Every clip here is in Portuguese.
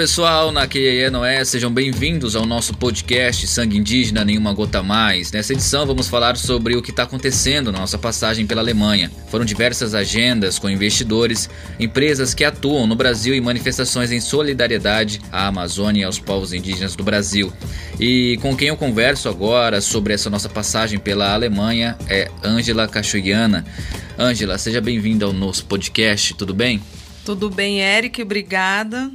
pessoal, na QIE sejam bem-vindos ao nosso podcast Sangue Indígena Nenhuma Gota Mais. Nessa edição vamos falar sobre o que está acontecendo na nossa passagem pela Alemanha. Foram diversas agendas com investidores, empresas que atuam no Brasil e manifestações em solidariedade à Amazônia e aos povos indígenas do Brasil. E com quem eu converso agora sobre essa nossa passagem pela Alemanha é Ângela Cachoiana. Ângela, seja bem-vinda ao nosso podcast, tudo bem? Tudo bem, Eric, obrigada.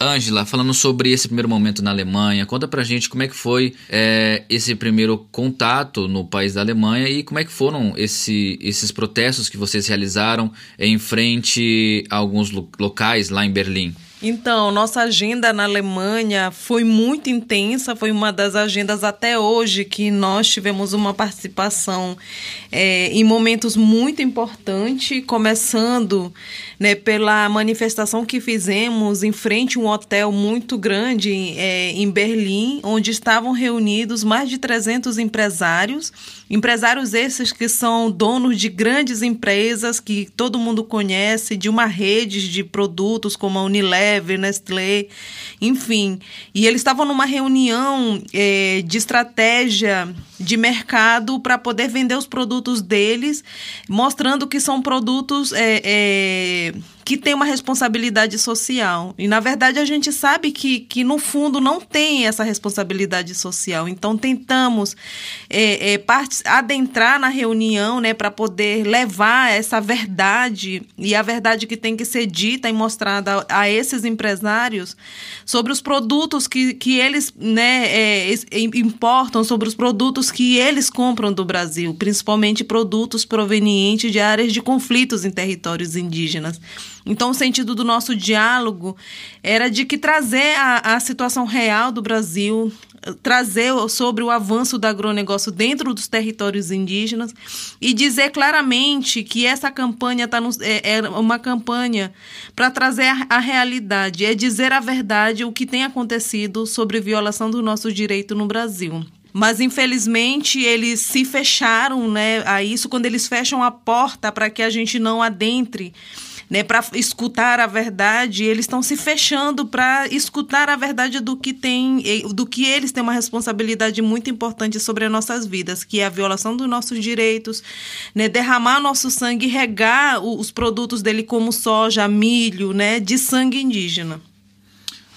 Ângela, falando sobre esse primeiro momento na Alemanha, conta pra gente como é que foi é, esse primeiro contato no país da Alemanha e como é que foram esse, esses protestos que vocês realizaram em frente a alguns locais lá em Berlim. Então, nossa agenda na Alemanha foi muito intensa, foi uma das agendas até hoje que nós tivemos uma participação é, em momentos muito importantes, começando né, pela manifestação que fizemos em frente a um hotel muito grande é, em Berlim, onde estavam reunidos mais de 300 empresários, empresários esses que são donos de grandes empresas que todo mundo conhece, de uma rede de produtos como a Unilever, Unilever, Nestlé, enfim. E eles estavam numa reunião é, de estratégia de mercado para poder vender os produtos deles, mostrando que são produtos é, é, que têm uma responsabilidade social. E, na verdade, a gente sabe que, que no fundo, não tem essa responsabilidade social. Então, tentamos é, é adentrar na reunião né, para poder levar essa verdade, e a verdade que tem que ser dita e mostrada a, a esses empresários sobre os produtos que, que eles né, é, importam, sobre os produtos que eles compram do Brasil, principalmente produtos provenientes de áreas de conflitos em territórios indígenas. Então, o sentido do nosso diálogo era de que trazer a, a situação real do Brasil, trazer sobre o avanço do agronegócio dentro dos territórios indígenas e dizer claramente que essa campanha tá no, é, é uma campanha para trazer a, a, realidade, é dizer a verdade, o que tem acontecido sobre violação do nosso direito no Brasil. Mas infelizmente eles se fecharam né, a isso quando eles fecham a porta para que a gente não adentre né, para escutar a verdade, eles estão se fechando para escutar a verdade do que tem, do que eles têm uma responsabilidade muito importante sobre as nossas vidas, que é a violação dos nossos direitos, né, derramar nosso sangue, regar os produtos dele como soja, milho, né, de sangue indígena.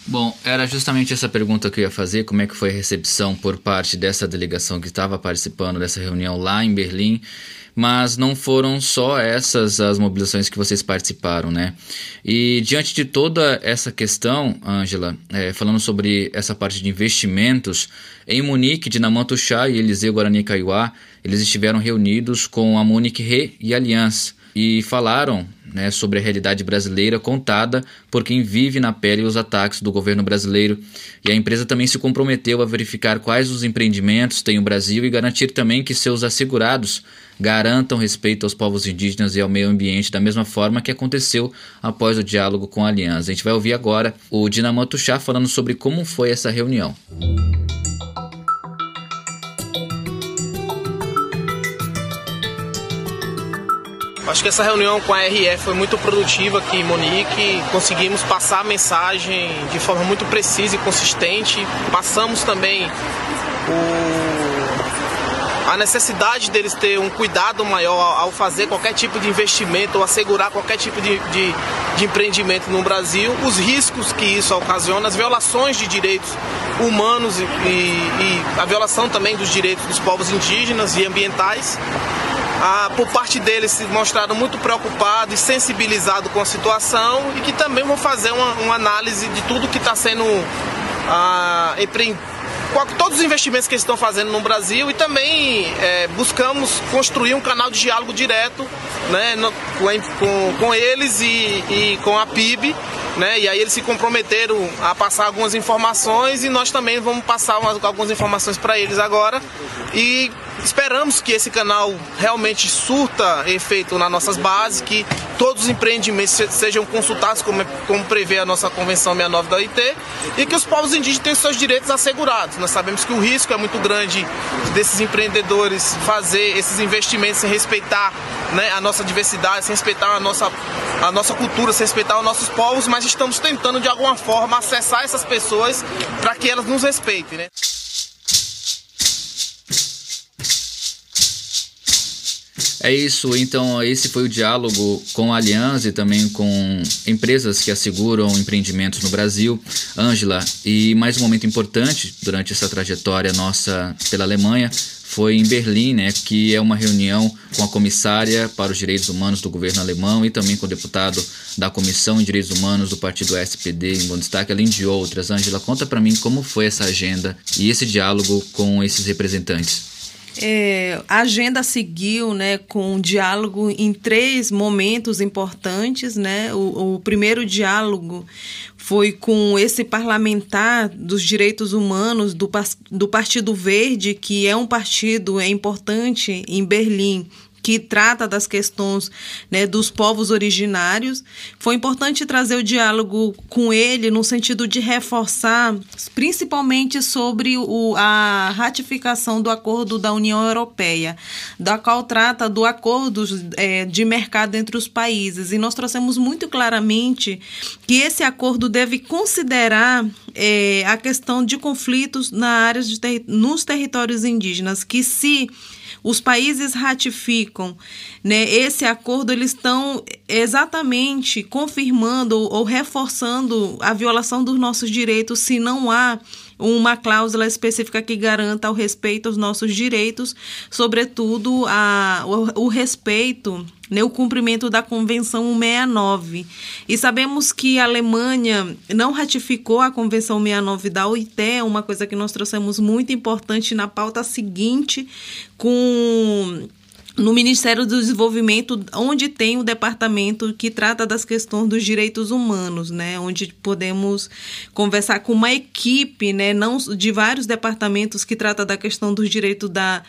Bom, era justamente essa pergunta que eu ia fazer, como é que foi a recepção por parte dessa delegação que estava participando dessa reunião lá em Berlim mas não foram só essas as mobilizações que vocês participaram, né? E diante de toda essa questão, Ângela, é, falando sobre essa parte de investimentos, em Munique, Dinamanto Chá e Eliseu Guarani Kaiowá, eles estiveram reunidos com a Munique Re e Aliança e falaram né, sobre a realidade brasileira contada por quem vive na pele os ataques do governo brasileiro. E a empresa também se comprometeu a verificar quais os empreendimentos tem o Brasil e garantir também que seus assegurados garantam respeito aos povos indígenas e ao meio ambiente da mesma forma que aconteceu após o diálogo com a Aliança. A gente vai ouvir agora o Dinamoto Chá falando sobre como foi essa reunião. Acho que essa reunião com a RF foi muito produtiva aqui em Monique. Conseguimos passar a mensagem de forma muito precisa e consistente. Passamos também o, a necessidade deles ter um cuidado maior ao fazer qualquer tipo de investimento ou assegurar qualquer tipo de, de, de empreendimento no Brasil, os riscos que isso ocasiona, as violações de direitos humanos e, e, e a violação também dos direitos dos povos indígenas e ambientais ah, por parte deles se mostraram muito preocupados e sensibilizados com a situação e que também vão fazer uma, uma análise de tudo que está sendo ah, todos os investimentos que eles estão fazendo no Brasil e também é, buscamos construir um canal de diálogo direto né, no, com, com, eles e, e com a PIB. Né, e aí eles se comprometeram a passar algumas informações e nós também vamos passar umas, algumas informações para eles agora. E esperamos que esse canal realmente surta efeito nas nossas bases, que todos os empreendimentos sejam consultados, como, como prevê a nossa Convenção 69 da OIT, e que os povos indígenas tenham seus direitos assegurados. Nós sabemos que o risco é muito grande desses empreendedores fazer esses investimentos sem respeitar né, a nossa diversidade, sem respeitar a nossa, a nossa cultura, sem respeitar os nossos povos, mas estamos tentando de alguma forma acessar essas pessoas para que elas nos respeitem. Né? É isso, então esse foi o diálogo com a Aliança e também com empresas que asseguram empreendimentos no Brasil. Ângela, e mais um momento importante durante essa trajetória nossa pela Alemanha foi em Berlim, né, que é uma reunião com a comissária para os direitos humanos do governo alemão e também com o deputado da Comissão de Direitos Humanos do partido SPD em Bundestag, além de outras. Ângela, conta para mim como foi essa agenda e esse diálogo com esses representantes. É, a agenda seguiu né, com um diálogo em três momentos importantes. Né? O, o, primeiro diálogo foi com esse parlamentar dos direitos humanos do, do Partido Verde, que é um partido é importante em Berlim que trata das questões né, dos povos originários. Foi importante trazer o diálogo com ele no sentido de reforçar, principalmente sobre o, a ratificação do acordo da União Europeia, da qual trata do acordo é, de mercado entre os países. E nós trouxemos muito claramente que esse acordo deve considerar é, a questão de conflitos na área de nos territórios indígenas, que se os países ratificam né, esse acordo, eles estão exatamente confirmando ou reforçando a violação dos nossos direitos se não há uma cláusula específica que garanta o respeito aos nossos direitos, sobretudo a, o, o respeito né, o cumprimento da Convenção 169. E sabemos que a Alemanha não ratificou a Convenção 69 da OIT, uma coisa que nós trouxemos muito importante na pauta seguinte, com no Ministério do Desenvolvimento, onde tem o departamento que trata das questões dos direitos humanos, né? Onde podemos conversar com uma equipe, né? Não de vários departamentos que trata da questão dos direitos da,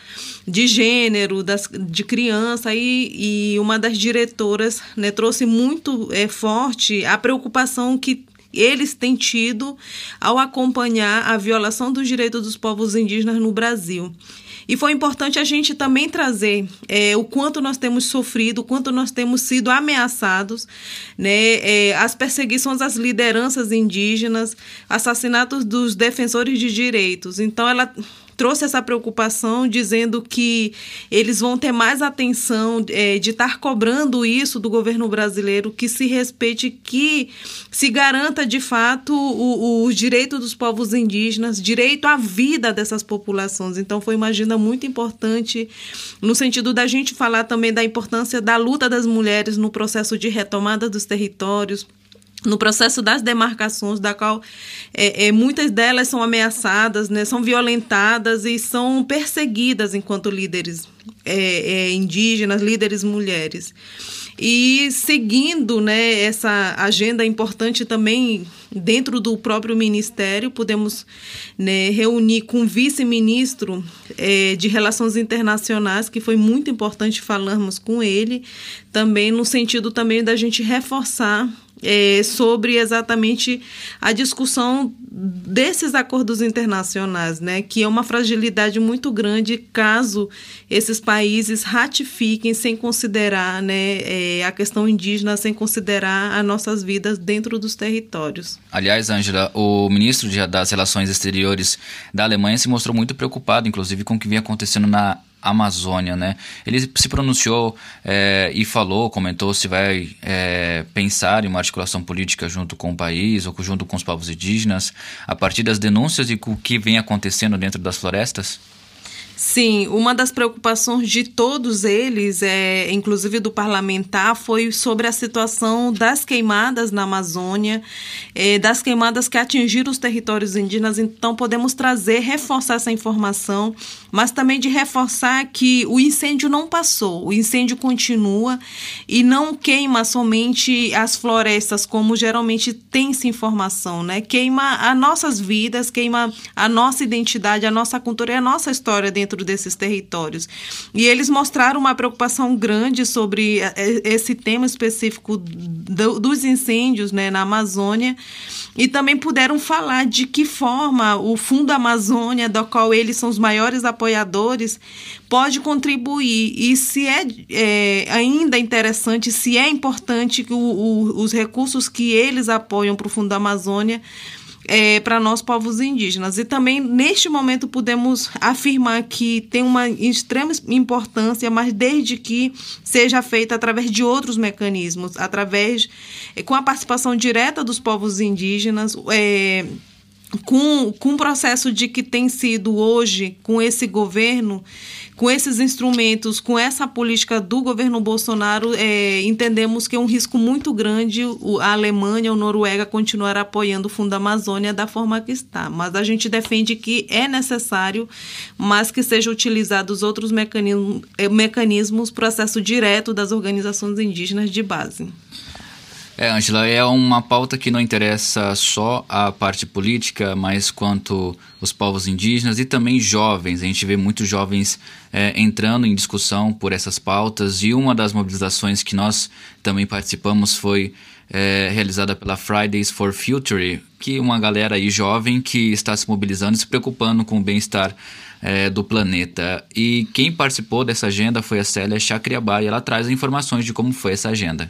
de gênero, das, de criança e, e uma das diretoras, né? Trouxe muito é, forte a preocupação que eles têm tido ao acompanhar a violação dos direitos dos povos indígenas no Brasil. E foi importante a gente também trazer é, o quanto nós temos sofrido, o quanto nós temos sido ameaçados, né, é, as perseguições às lideranças indígenas, assassinatos dos defensores de direitos. Então, ela trouxe essa preocupação, dizendo que eles vão ter mais atenção é, de estar cobrando isso do governo brasileiro, que se respeite, que se garanta de fato o, o direito dos povos indígenas, direito à vida dessas populações. Então, foi uma agenda muito importante no sentido da gente falar também da importância da luta das mulheres no processo de retomada dos territórios no processo das demarcações, da qual é, é, muitas delas são ameaçadas, né, são violentadas e são perseguidas enquanto líderes é, é indígenas, líderes mulheres. E seguindo né, essa agenda importante também dentro do próprio ministério, podemos né, reunir com o vice-ministro é, de Relações Internacionais, que foi muito importante falarmos com ele, também no sentido também da gente reforçar é, sobre exatamente a discussão desses acordos internacionais, né, que é uma fragilidade muito grande caso esses países ratifiquem sem considerar né, é, a questão indígena, sem considerar as nossas vidas dentro dos territórios. Aliás, Ângela, o ministro das Relações Exteriores da Alemanha se mostrou muito preocupado, inclusive, com o que vinha acontecendo na Amazônia, né? Ele se pronunciou é, e falou, comentou se vai é, pensar em uma articulação política junto com o país ou junto com os povos indígenas a partir das denúncias e o que vem acontecendo dentro das florestas? Sim, uma das preocupações de todos eles, é, inclusive do parlamentar, foi sobre a situação das queimadas na Amazônia, é, das queimadas que atingiram os territórios indígenas. Então, podemos trazer, reforçar essa informação, mas também de reforçar que o incêndio não passou, o incêndio continua e não queima somente as florestas, como geralmente tem-se informação, né? Queima as nossas vidas, queima a nossa identidade, a nossa cultura e a nossa história dentro dentro desses territórios. E eles mostraram uma preocupação grande sobre eh, eh, esse tema específico do, dos incêndios né, na Amazônia e também puderam falar de que forma o Fundo Amazônia, do qual eles são os maiores apoiadores, pode contribuir e se é, é ainda interessante, se é importante que o, o, os recursos que eles apoiam para o Fundo Amazônia é, para nós povos indígenas. E também, neste momento, podemos afirmar que tem uma extrema importância, mas desde que seja feita através de outros mecanismos, através, é, com a participação direta dos povos indígenas, é, com, com o processo de que tem sido hoje, com esse governo, com esses instrumentos, com essa política do governo Bolsonaro, é, entendemos que é um risco muito grande a Alemanha ou Noruega continuar apoiando o Fundo Amazônia da forma que está. Mas a gente defende que é necessário, mas que sejam utilizados outros mecanismos, é, mecanismos processo direto das organizações indígenas de base. É, Angela, é uma pauta que não interessa só a parte política, mas quanto os povos indígenas e também jovens. A gente vê muitos jovens é, entrando em discussão por essas pautas e uma das mobilizações que nós também participamos foi é, realizada pela Fridays for Future, que é uma galera aí jovem que está se mobilizando e se preocupando com o bem-estar é, do planeta. E quem participou dessa agenda foi a Célia Chacriabá e ela traz informações de como foi essa agenda.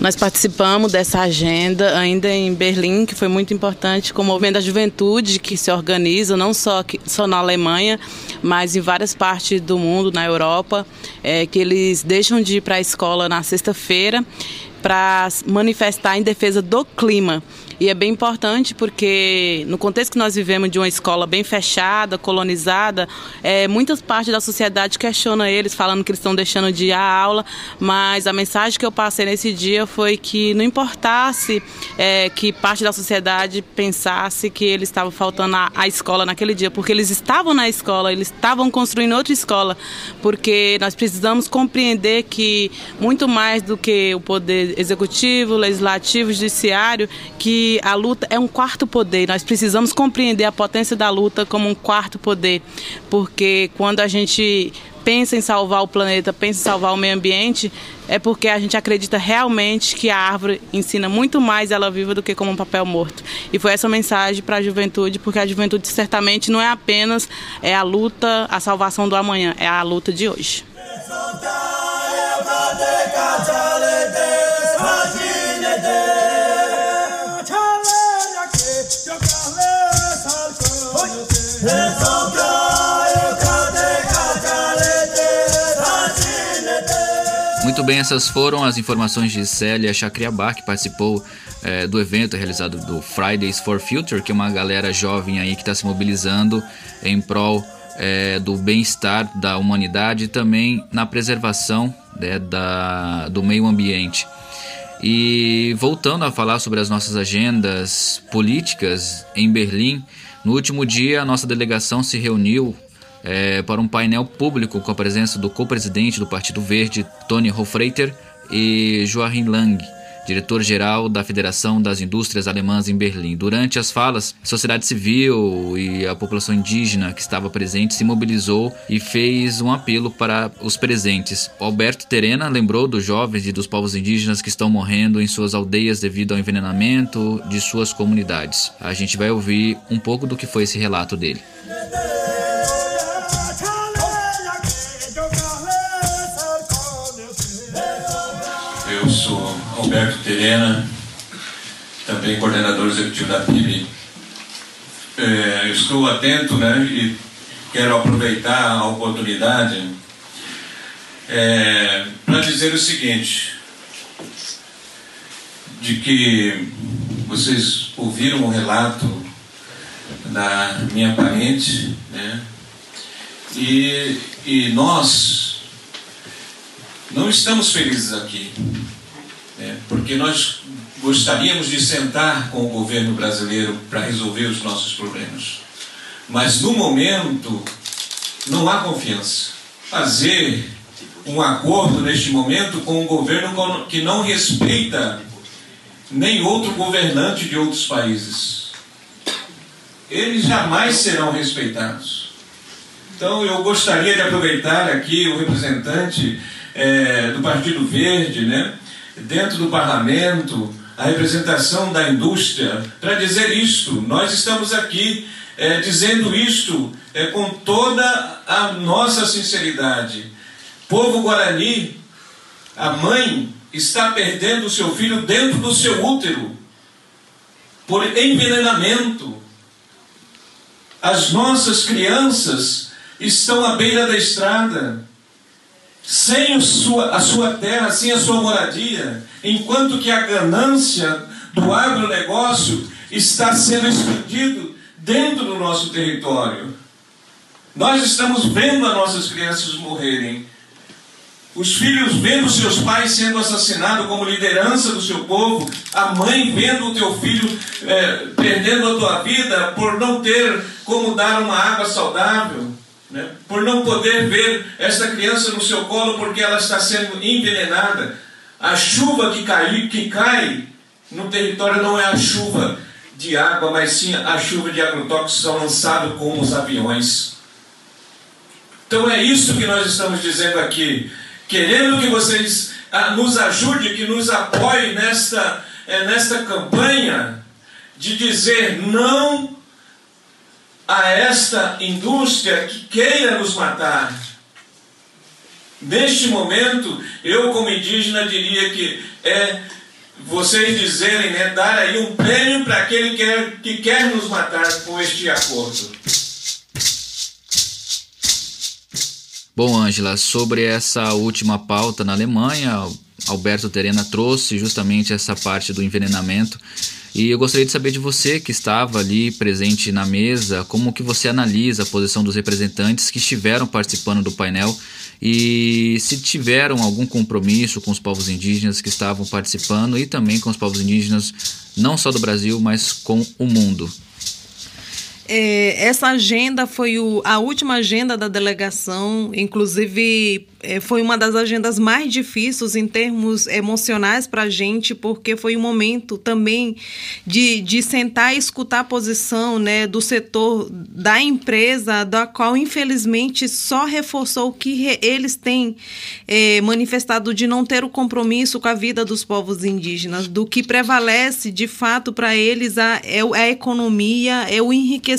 Nós participamos dessa agenda ainda em Berlim, que foi muito importante, com o movimento da juventude que se organiza, não só, só na Alemanha, mas em várias partes do mundo, na Europa, é, que eles deixam de ir para a escola na sexta-feira para manifestar em defesa do clima. E é bem importante porque, no contexto que nós vivemos de uma escola bem fechada, colonizada, é, muitas partes da sociedade questionam eles, falando que eles estão deixando de ir à aula, mas a mensagem que eu passei nesse dia foi que não importasse é, que parte da sociedade pensasse que eles estavam faltando à escola naquele dia, porque eles estavam na escola, eles estavam construindo outra escola, porque nós precisamos compreender que muito mais do que o poder executivo, legislativo, judiciário, que a luta é um quarto poder. Nós precisamos compreender a potência da luta como um quarto poder, porque quando a gente pensa em salvar o planeta, pensa em salvar o meio ambiente, é porque a gente acredita realmente que a árvore ensina muito mais ela viva do que como um papel morto. E foi essa mensagem para a juventude, porque a juventude certamente não é apenas é a luta, a salvação do amanhã, é a luta de hoje. Muito bem, essas foram as informações de Célia Chacriabá, que participou é, do evento realizado do Fridays for Future, que é uma galera jovem aí que está se mobilizando em prol é, do bem-estar da humanidade e também na preservação né, da, do meio ambiente. E voltando a falar sobre as nossas agendas políticas em Berlim, no último dia a nossa delegação se reuniu é, para um painel público com a presença do co-presidente do Partido Verde, Tony Hofreiter, e Joachim Lang, diretor-geral da Federação das Indústrias Alemãs em Berlim. Durante as falas, a sociedade civil e a população indígena que estava presente se mobilizou e fez um apelo para os presentes. Alberto Terena lembrou dos jovens e dos povos indígenas que estão morrendo em suas aldeias devido ao envenenamento de suas comunidades. A gente vai ouvir um pouco do que foi esse relato dele. Alberto Terena, também coordenador executivo da PIB. É, estou atento né, e quero aproveitar a oportunidade é, para dizer o seguinte, de que vocês ouviram o relato da minha parente, né, e, e nós não estamos felizes aqui é, porque nós gostaríamos de sentar com o governo brasileiro para resolver os nossos problemas. Mas no momento não há confiança. Fazer um acordo neste momento com um governo que não respeita nem outro governante de outros países. eles jamais serão respeitados. Então eu gostaria de aproveitar aqui o representante é, do Partido Verde, né, dentro do parlamento, a representação da indústria, para dizer isto. Nós estamos aqui é, dizendo isto é, com toda a nossa sinceridade. Povo Guarani, a mãe está perdendo o seu filho dentro do seu útero por envenenamento. As nossas crianças estão à beira da estrada, sem a sua, a sua terra, sem a sua moradia, enquanto que a ganância do agronegócio está sendo expandido dentro do nosso território. Nós estamos vendo as nossas crianças morrerem. Os filhos vendo seus pais sendo assassinados como liderança do seu povo, a mãe vendo o teu filho é, perdendo a tua vida por não ter como dar uma água saudável, né? por não poder ver essa criança no seu colo porque ela está sendo envenenada. A chuva que cai, que cai no território não é a chuva de água, mas sim a chuva de agrotóxicos são lançados como os aviões. Então é isso que nós estamos dizendo aqui querendo que vocês ah, nos ajudem, que nos apoiem nesta, é, nesta campanha de dizer não a esta indústria que queira nos matar. Neste momento, eu como indígena diria que é vocês dizerem, né, dar aí um prêmio para aquele que quer, que quer nos matar com este acordo. Bom, Ângela, sobre essa última pauta na Alemanha, Alberto Terena trouxe justamente essa parte do envenenamento. E eu gostaria de saber de você que estava ali presente na mesa, como que você analisa a posição dos representantes que estiveram participando do painel e se tiveram algum compromisso com os povos indígenas que estavam participando e também com os povos indígenas não só do Brasil, mas com o mundo. É, essa agenda foi o, a última agenda da delegação, inclusive é, foi uma das agendas mais difíceis em termos emocionais para a gente, porque foi um momento também de, de sentar e escutar a posição né, do setor da empresa, da qual infelizmente só reforçou o que re, eles têm é, manifestado de não ter o compromisso com a vida dos povos indígenas, do que prevalece de fato para eles a, é a economia, é o enriquecimento,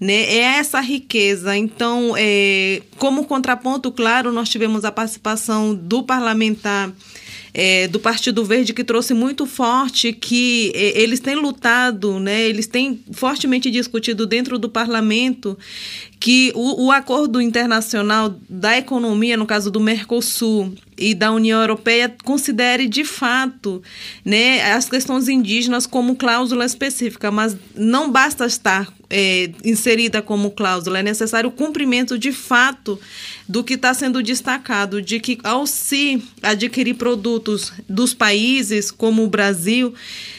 né, é essa riqueza. Então, é, como contraponto claro, nós tivemos a participação do parlamentar é, do Partido Verde que trouxe muito forte que é, eles têm lutado, né, eles têm fortemente discutido dentro do parlamento que o, o, acordo internacional da economia, no caso do Mercosul e da União Europeia, considere de fato né, as questões indígenas como cláusula específica, mas não basta estar é, inserida como cláusula, é necessário o cumprimento de fato do que está sendo destacado, de que ao se adquirir produtos dos países como o Brasil,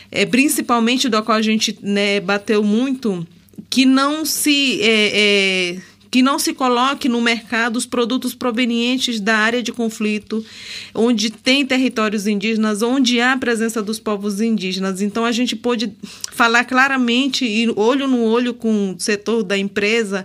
é, principalmente do qual a gente né, bateu muito, que não se é, é, que não se coloque no mercado os produtos provenientes da área de conflito, onde tem territórios indígenas, onde há a presença dos povos indígenas. Então a gente pôde falar claramente e olho no olho com o setor da empresa,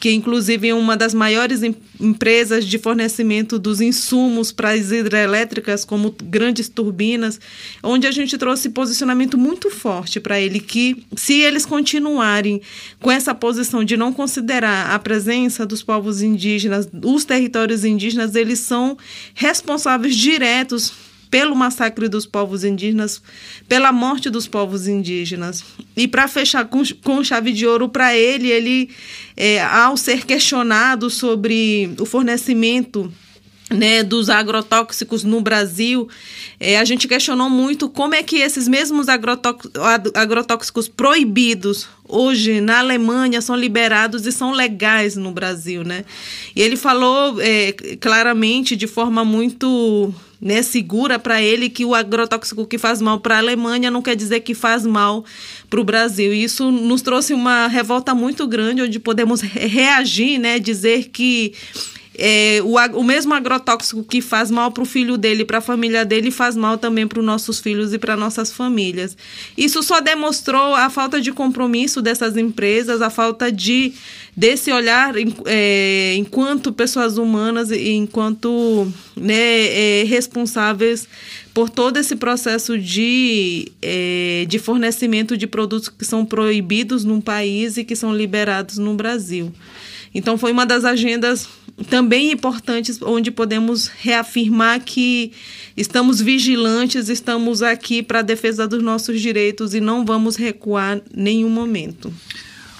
que inclusive é uma das maiores empresas de fornecimento dos insumos para as hidrelétricas, como grandes turbinas, onde a gente trouxe posicionamento muito forte para ele que se eles continuarem com essa posição de não considerar a presença dos povos indígenas, os territórios indígenas, eles são responsáveis diretos pelo massacre dos povos indígenas, pela morte dos povos indígenas. E para fechar com, com chave de ouro para ele, ele, é, ao ser questionado sobre o fornecimento né, dos agrotóxicos no Brasil, é, a gente questionou muito como é que esses mesmos agrotóxicos proibidos hoje na Alemanha são liberados e são legais no Brasil, né? E ele falou é, claramente, de forma muito né, segura para ele, que o agrotóxico que faz mal para a Alemanha não quer dizer que faz mal para o Brasil. E isso nos trouxe uma revolta muito grande, onde podemos reagir, né, dizer que é, o, o mesmo agrotóxico que faz mal para o filho dele, para a família dele, faz mal também para os nossos filhos e para nossas famílias. Isso só demonstrou a falta de compromisso dessas empresas, a falta de desse olhar é, enquanto pessoas humanas e enquanto né, é, responsáveis por todo esse processo de, é, de fornecimento de produtos que são proibidos num país e que são liberados no Brasil. Então, foi uma das agendas também importantes, onde podemos reafirmar que estamos vigilantes, estamos aqui para a defesa dos nossos direitos e não vamos recuar nenhum momento.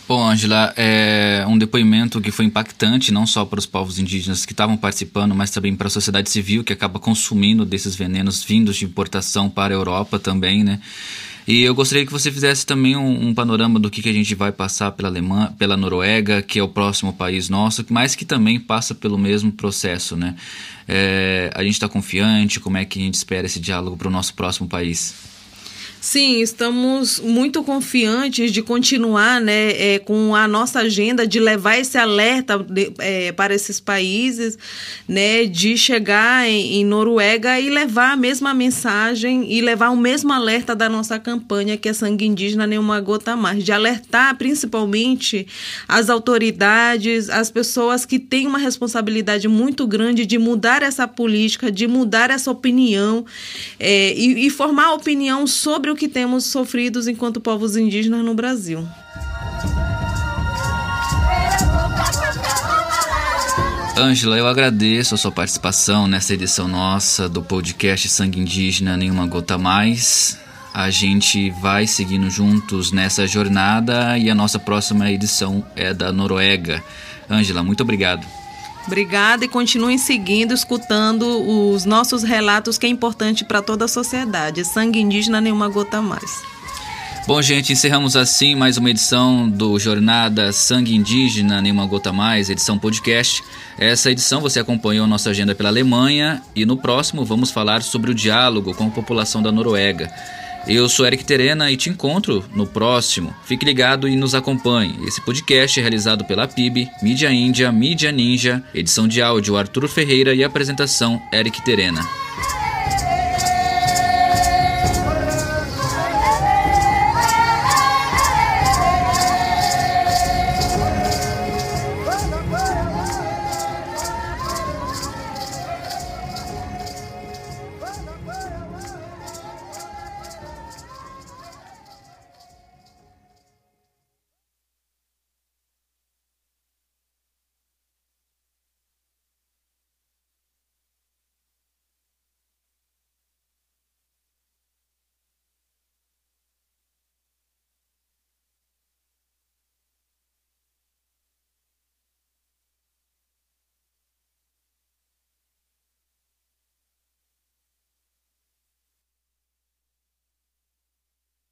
Bom, Angela, é um depoimento que foi impactante não só para os povos indígenas que estavam participando, mas também para a sociedade civil que acaba consumindo desses venenos vindos de importação para a Europa também, né? E eu gostaria que você fizesse também um, um panorama do que, que a gente vai passar pela Alemanha, pela Noruega, que é o próximo país nosso, mas que também passa pelo mesmo processo, né? É, a gente está confiante? Como é que a gente espera esse diálogo para o nosso próximo país? Sim, estamos muito confiantes de continuar né, é, com a nossa agenda de levar esse alerta de, é, para esses países, né, de chegar em, em, Noruega e levar a mesma mensagem e levar o mesmo alerta da nossa campanha, que é sangue indígena nenhuma gota mais, de alertar principalmente as autoridades, as pessoas que têm uma responsabilidade muito grande de mudar essa política, de mudar essa opinião é, e, e formar opinião sobre sobre o que temos sofridos enquanto povos indígenas no Brasil. Ângela, eu agradeço a sua participação nessa edição nossa do podcast Sangue Indígena Nenhuma Gota Mais. A gente vai seguindo juntos nessa jornada e a nossa próxima edição é da Noruega. Ângela, muito obrigado. Obrigada e continuem seguindo, escutando os nossos relatos que é importante para toda a sociedade. Sangue indígena, nenhuma gota mais. Bom, gente, encerramos assim mais uma edição do Jornada Sangue Indígena, Nenhuma Gota Mais, edição podcast. Essa edição você acompanhou nossa agenda pela Alemanha e no próximo vamos falar sobre o diálogo com a população da Noruega. Eu sou Eric Terena e te encontro no próximo. Fique ligado e nos acompanhe. Esse podcast é realizado pela PIB, Mídia Índia, Mídia Ninja, edição de áudio Arthur Ferreira e apresentação Eric Terena.